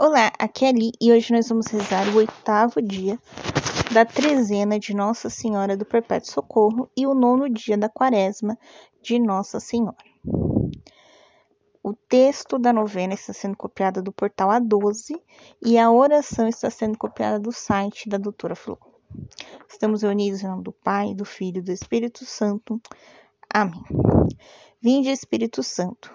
Olá, aqui é Ali e hoje nós vamos rezar o oitavo dia da trezena de Nossa Senhora do Perpétuo Socorro e o nono dia da quaresma de Nossa Senhora. O texto da novena está sendo copiado do portal A12 e a oração está sendo copiada do site da doutora Flor. Estamos reunidos em nome do Pai, do Filho e do Espírito Santo. Amém. Vinde, Espírito Santo,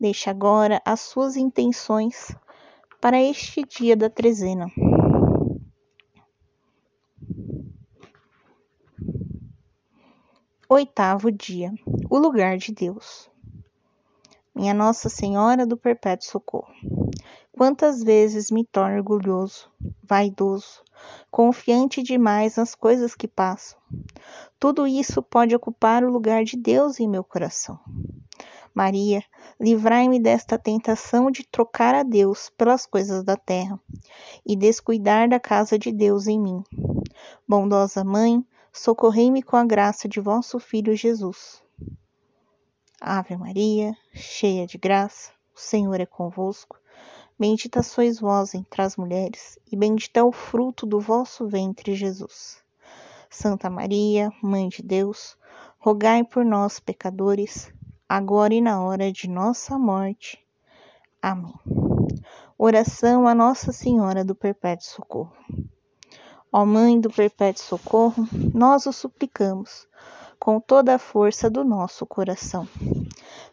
Deixe agora as suas intenções para este dia da trezena. Oitavo dia: o lugar de Deus. Minha Nossa Senhora do Perpétuo Socorro. Quantas vezes me torno orgulhoso, vaidoso, confiante demais nas coisas que passam. Tudo isso pode ocupar o lugar de Deus em meu coração. Maria, livrai-me desta tentação de trocar a Deus pelas coisas da terra e descuidar da casa de Deus em mim. Bondosa Mãe, socorrei-me com a graça de vosso Filho Jesus. Ave Maria, cheia de graça, o Senhor é convosco. Bendita sois vós entre as mulheres, e bendito é o fruto do vosso ventre, Jesus. Santa Maria, Mãe de Deus, rogai por nós, pecadores, agora e na hora de nossa morte. Amém. Oração a Nossa Senhora do Perpétuo Socorro. Ó Mãe do Perpétuo Socorro, nós o suplicamos, com toda a força do nosso coração,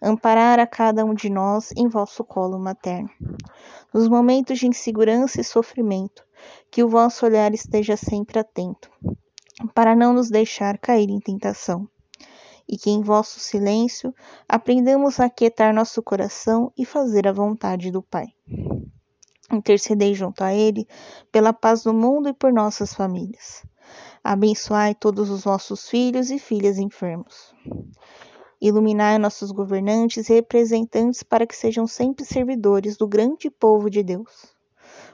amparar a cada um de nós em vosso colo materno. Nos momentos de insegurança e sofrimento, que o vosso olhar esteja sempre atento, para não nos deixar cair em tentação e que em vosso silêncio aprendamos a aquietar nosso coração e fazer a vontade do Pai. Intercedei junto a Ele pela paz do mundo e por nossas famílias. Abençoai todos os vossos filhos e filhas enfermos. Iluminai nossos governantes e representantes para que sejam sempre servidores do grande povo de Deus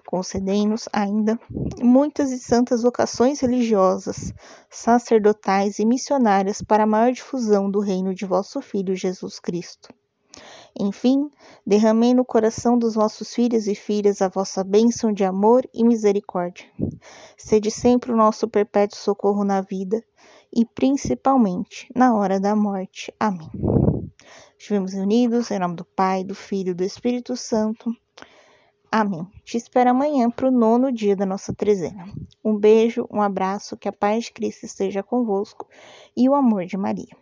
Concedei-nos ainda muitas e santas vocações religiosas, sacerdotais e missionárias para a maior difusão do reino de vosso Filho Jesus Cristo. Enfim, derramei no coração dos vossos filhos e filhas a vossa bênção de amor e misericórdia. Sede sempre o nosso perpétuo socorro na vida e principalmente na hora da morte. Amém. Estivemos unidos em nome do Pai, do Filho e do Espírito Santo. Amém. Te espero amanhã para o nono dia da nossa trezena. Um beijo, um abraço, que a paz de Cristo esteja convosco e o amor de Maria.